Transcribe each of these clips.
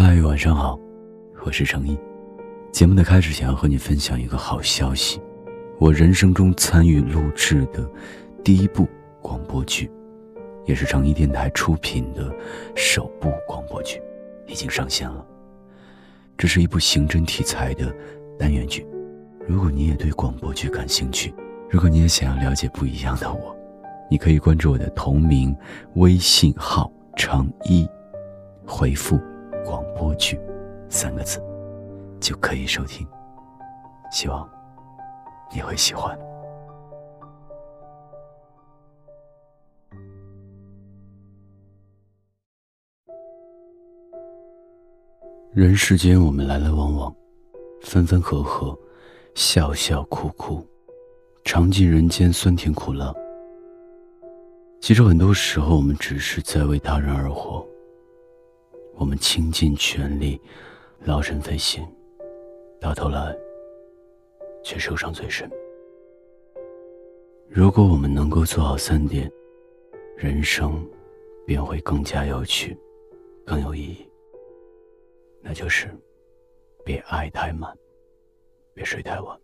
嗨，晚上好，我是程毅。节目的开始，想要和你分享一个好消息：我人生中参与录制的第一部广播剧，也是程毅电台出品的首部广播剧，已经上线了。这是一部刑侦题材的单元剧。如果你也对广播剧感兴趣，如果你也想要了解不一样的我，你可以关注我的同名微信号“程一”，回复。广播剧三个字就可以收听，希望你会喜欢。人世间，我们来来往往，分分合合，笑笑哭哭，尝尽人间酸甜苦辣。其实，很多时候，我们只是在为他人而活。我们倾尽全力，劳神费心，到头来却受伤最深。如果我们能够做好三点，人生便会更加有趣，更有意义。那就是：别爱太满，别睡太晚，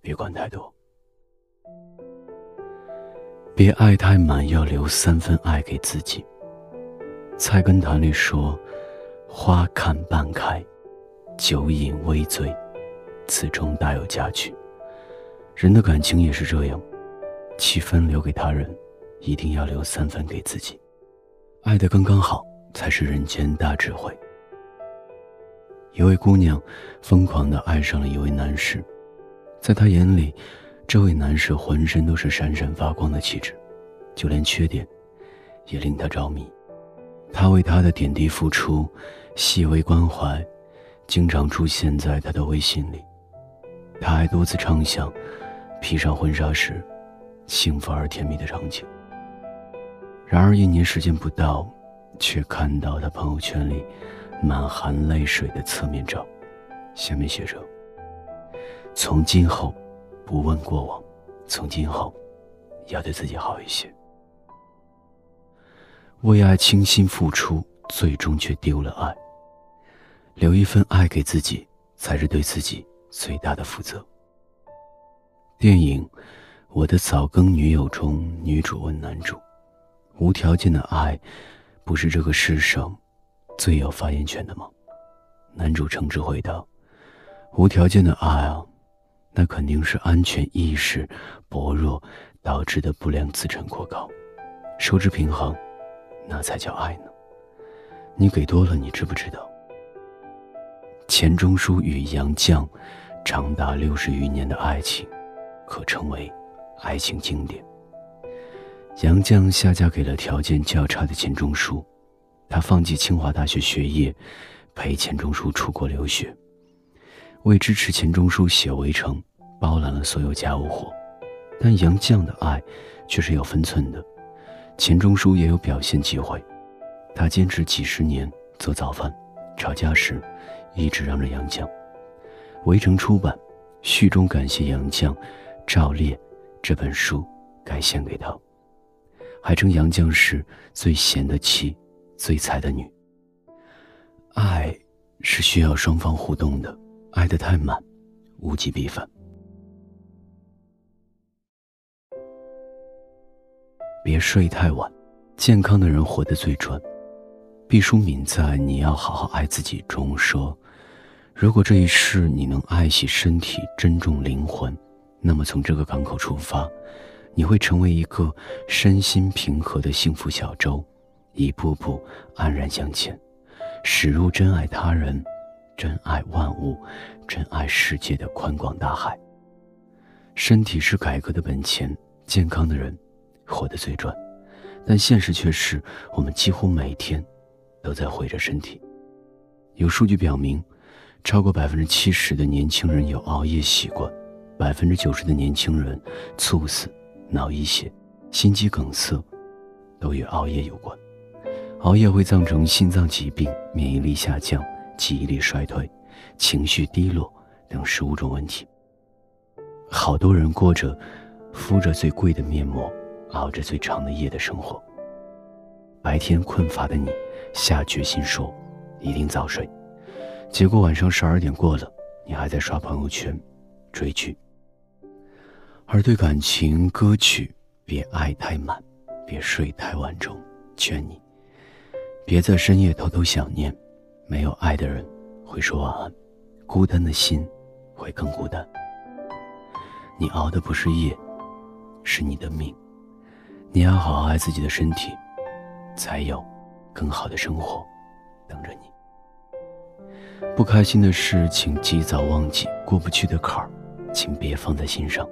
别管太多。别爱太满，要留三分爱给自己。菜根谭里说。花看半开，酒饮微醉，此中大有佳趣。人的感情也是这样，七分留给他人，一定要留三分给自己。爱的刚刚好，才是人间大智慧。一位姑娘疯狂的爱上了一位男士，在她眼里，这位男士浑身都是闪闪发光的气质，就连缺点，也令她着迷。他为她的点滴付出。细微关怀，经常出现在他的微信里。他还多次畅想，披上婚纱时，幸福而甜蜜的场景。然而一年时间不到，却看到他朋友圈里满含泪水的侧面照，下面写着：“从今后，不问过往，从今后，要对自己好一些。为爱倾心付出，最终却丢了爱。”留一份爱给自己，才是对自己最大的负责。电影《我的早更女友》中，女主问男主：“无条件的爱，不是这个世上最有发言权的吗？”男主诚挚回答：“无条件的爱啊，那肯定是安全意识薄弱导致的不良资产过高。收支平衡，那才叫爱呢。你给多了，你知不知道？”钱钟书与杨绛长达六十余年的爱情，可称为爱情经典。杨绛下嫁给了条件较差的钱钟书，她放弃清华大学学业，陪钱钟书出国留学。为支持钱钟书写《围城》，包揽了所有家务活。但杨绛的爱却是有分寸的，钱钟书也有表现机会。他坚持几十年做早饭，吵架时。一直让着杨绛，《围城》出版，序中感谢杨绛，照列这本书该献给他，还称杨绛是最贤的妻，最才的女。爱是需要双方互动的，爱得太满，物极必反。别睡太晚，健康的人活得最准。毕淑敏在《你要好好爱自己》中说：“如果这一世你能爱惜身体、珍重灵魂，那么从这个港口出发，你会成为一个身心平和的幸福小舟，一步步安然向前，驶入真爱他人、真爱万物、真爱世界的宽广大海。身体是改革的本钱，健康的人活得最赚，但现实却是我们几乎每天。”都在毁着身体。有数据表明，超过百分之七十的年轻人有熬夜习惯，百分之九十的年轻人猝死、脑溢血、心肌梗塞都与熬夜有关。熬夜会造成心脏疾病、免疫力下降、记忆力衰退、情绪低落等十五种问题。好多人过着敷着最贵的面膜、熬着最长的夜的生活。白天困乏的你。下决心说，一定早睡。结果晚上十二点过了，你还在刷朋友圈、追剧。而对感情歌曲，别爱太满，别睡太晚中，劝你，别在深夜偷偷想念。没有爱的人会说晚安，孤单的心会更孤单。你熬的不是夜，是你的命。你要好好爱自己的身体，才有更好的生活等着你。不开心的事，请及早忘记；过不去的坎儿，请别放在心上。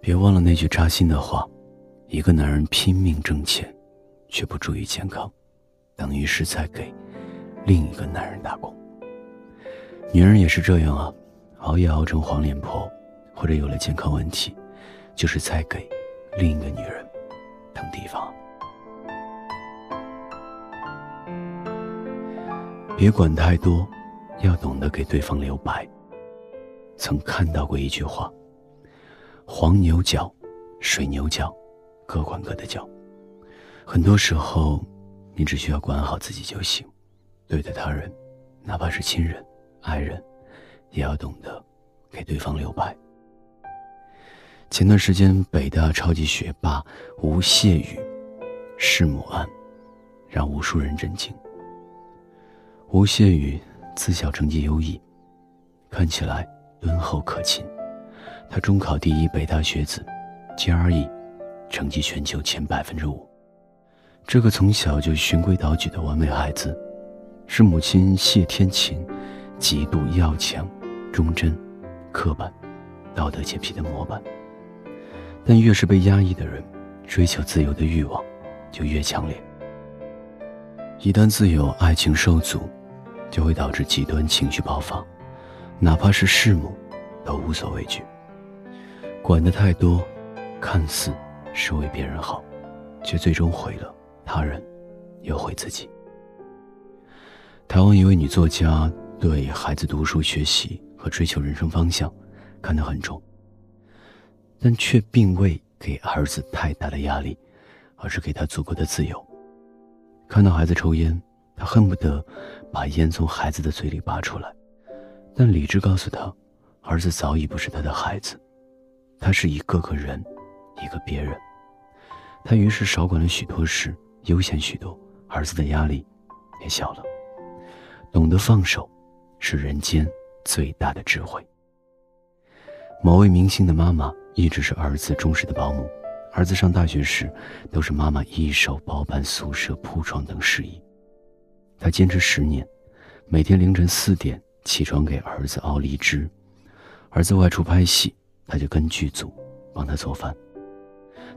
别忘了那句扎心的话：一个男人拼命挣钱，却不注意健康，等于是在给另一个男人打工。女人也是这样啊，熬夜熬成黄脸婆，或者有了健康问题，就是在给另一个女人。等地方，别管太多，要懂得给对方留白。曾看到过一句话：黄牛角、水牛角，各管各的角。很多时候，你只需要管好自己就行。对待他人，哪怕是亲人、爱人，也要懂得给对方留白。前段时间，北大超级学霸吴谢宇弑母案，让无数人震惊。吴谢宇自小成绩优异，看起来敦厚可亲。他中考第一，北大学子，GRE 成绩全球前百分之五。这个从小就循规蹈矩的完美孩子，是母亲谢天琴极度要强、忠贞、刻板、道德洁癖的模板。但越是被压抑的人，追求自由的欲望就越强烈。一旦自由、爱情受阻，就会导致极端情绪爆发，哪怕是弑母，都无所畏惧。管得太多，看似是为别人好，却最终毁了他人，又毁自己。台湾一位女作家对孩子读书学习和追求人生方向看得很重。但却并未给儿子太大的压力，而是给他足够的自由。看到孩子抽烟，他恨不得把烟从孩子的嘴里拔出来，但理智告诉他，儿子早已不是他的孩子，他是一个个人，一个别人。他于是少管了许多事，悠闲许多，儿子的压力也小了。懂得放手，是人间最大的智慧。某位明星的妈妈。一直是儿子忠实的保姆，儿子上大学时，都是妈妈一手包办宿舍、铺床等事宜。他坚持十年，每天凌晨四点起床给儿子熬梨汁。儿子外出拍戏，他就跟剧组帮他做饭。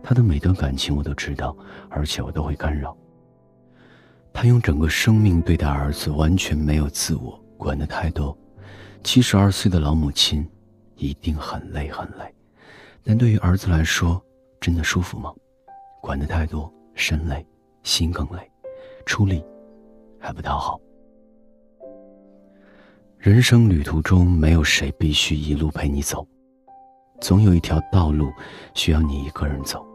他的每段感情我都知道，而且我都会干扰。他用整个生命对待儿子，完全没有自我，管得太多。七十二岁的老母亲，一定很累很累。但对于儿子来说，真的舒服吗？管得太多，身累，心更累，出力还不讨好。人生旅途中，没有谁必须一路陪你走，总有一条道路需要你一个人走，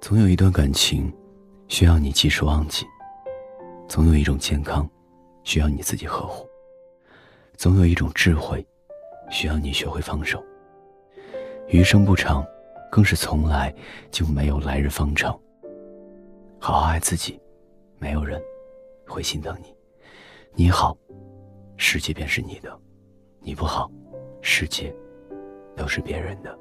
总有一段感情需要你及时忘记，总有一种健康需要你自己呵护，总有一种智慧需要你学会放手。余生不长，更是从来就没有来日方长。好好爱自己，没有人会心疼你。你好，世界便是你的；你不好，世界都是别人的。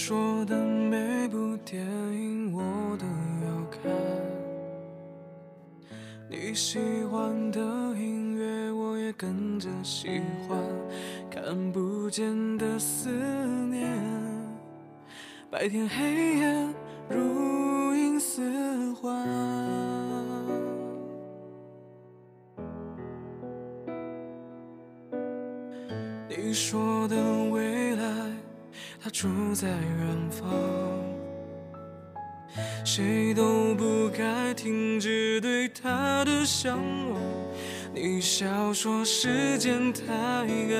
说的每部电影我都要看，你喜欢的音乐我也跟着喜欢，看不见的思念，白天黑夜如影似幻。你说的未他，住在远方，谁都不该停止对他的向往。你笑说时间太赶，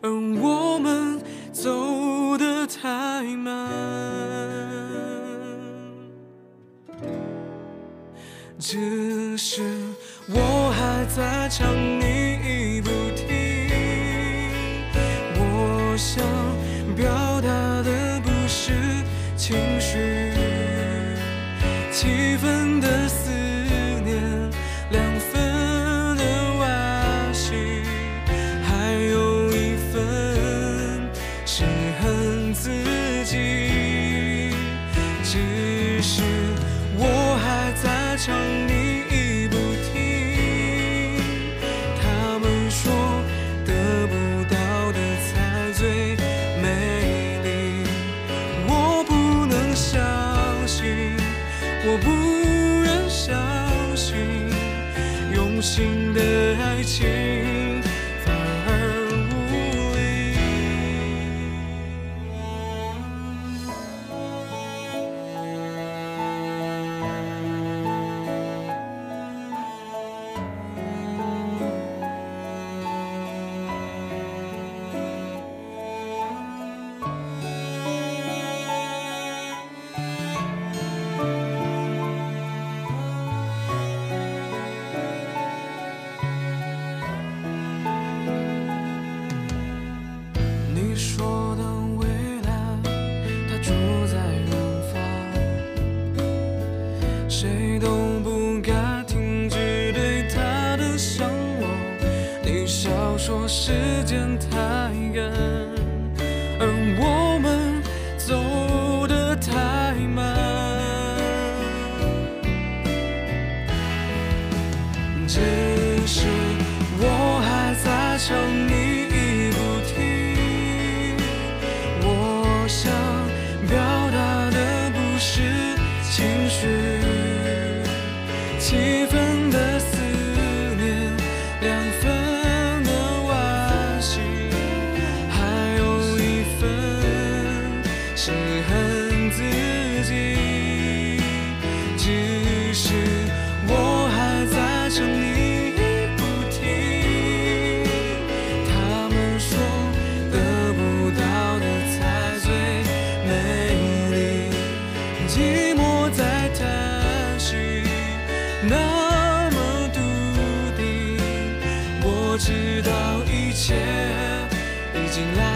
而我们走得太慢。只是我还在唱你爱都说时间太赶，而我们走得太慢。只是我还在唱你，已不听。我想表达的不是情绪，气氛。静来。